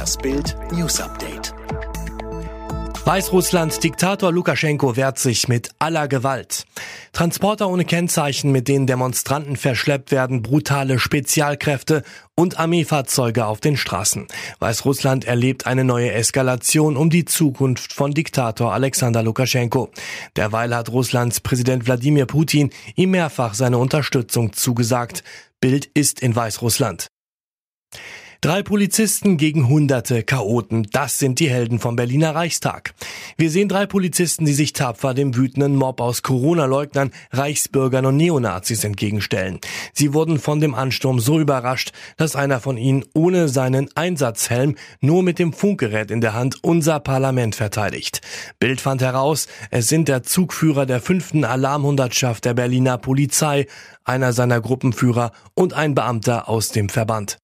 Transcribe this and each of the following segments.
Das Bild News Update. Weißrussland Diktator Lukaschenko wehrt sich mit aller Gewalt. Transporter ohne Kennzeichen, mit denen Demonstranten verschleppt werden, brutale Spezialkräfte und Armeefahrzeuge auf den Straßen. Weißrussland erlebt eine neue Eskalation um die Zukunft von Diktator Alexander Lukaschenko. Derweil hat Russlands Präsident Wladimir Putin ihm mehrfach seine Unterstützung zugesagt. Bild ist in Weißrussland. Drei Polizisten gegen hunderte Chaoten. Das sind die Helden vom Berliner Reichstag. Wir sehen drei Polizisten, die sich tapfer dem wütenden Mob aus Corona-Leugnern, Reichsbürgern und Neonazis entgegenstellen. Sie wurden von dem Ansturm so überrascht, dass einer von ihnen ohne seinen Einsatzhelm nur mit dem Funkgerät in der Hand unser Parlament verteidigt. Bild fand heraus, es sind der Zugführer der fünften Alarmhundertschaft der Berliner Polizei, einer seiner Gruppenführer und ein Beamter aus dem Verband.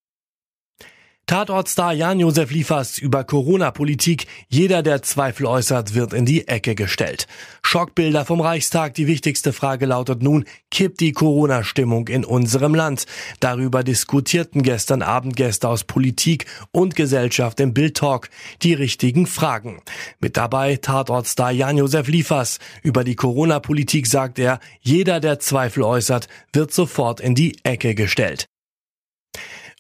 Tatortstar Jan-Josef Liefers über Corona-Politik. Jeder, der Zweifel äußert, wird in die Ecke gestellt. Schockbilder vom Reichstag. Die wichtigste Frage lautet nun, kippt die Corona-Stimmung in unserem Land? Darüber diskutierten gestern Abend Gäste aus Politik und Gesellschaft im Bild-Talk die richtigen Fragen. Mit dabei Tatortstar Jan-Josef Liefers. Über die Corona-Politik sagt er, jeder, der Zweifel äußert, wird sofort in die Ecke gestellt.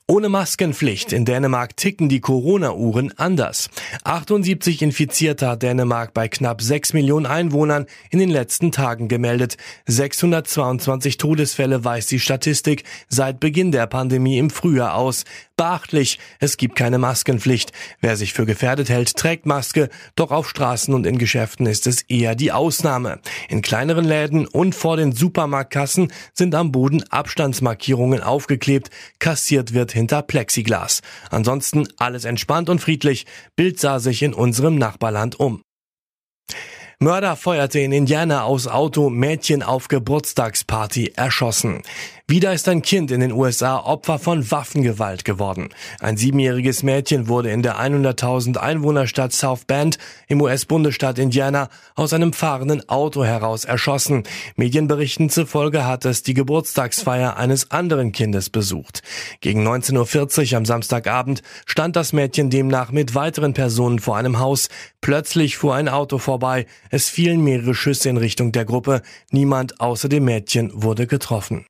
Ohne Maskenpflicht in Dänemark ticken die Corona-Uhren anders. 78 Infizierte hat Dänemark bei knapp 6 Millionen Einwohnern in den letzten Tagen gemeldet. 622 Todesfälle weist die Statistik seit Beginn der Pandemie im Frühjahr aus. Beachtlich, es gibt keine Maskenpflicht. Wer sich für gefährdet hält, trägt Maske, doch auf Straßen und in Geschäften ist es eher die Ausnahme. In kleineren Läden und vor den Supermarktkassen sind am Boden Abstandsmarkierungen aufgeklebt, kassiert wird hinter Plexiglas. Ansonsten alles entspannt und friedlich. Bild sah sich in unserem Nachbarland um. Mörder feuerte in Indiana aus Auto Mädchen auf Geburtstagsparty erschossen. Wieder ist ein Kind in den USA Opfer von Waffengewalt geworden. Ein siebenjähriges Mädchen wurde in der 100.000 Einwohnerstadt South Bend im US-Bundesstaat Indiana aus einem fahrenden Auto heraus erschossen. Medienberichten zufolge hat es die Geburtstagsfeier eines anderen Kindes besucht. Gegen 19.40 Uhr am Samstagabend stand das Mädchen demnach mit weiteren Personen vor einem Haus. Plötzlich fuhr ein Auto vorbei. Es fielen mehrere Schüsse in Richtung der Gruppe. Niemand außer dem Mädchen wurde getroffen.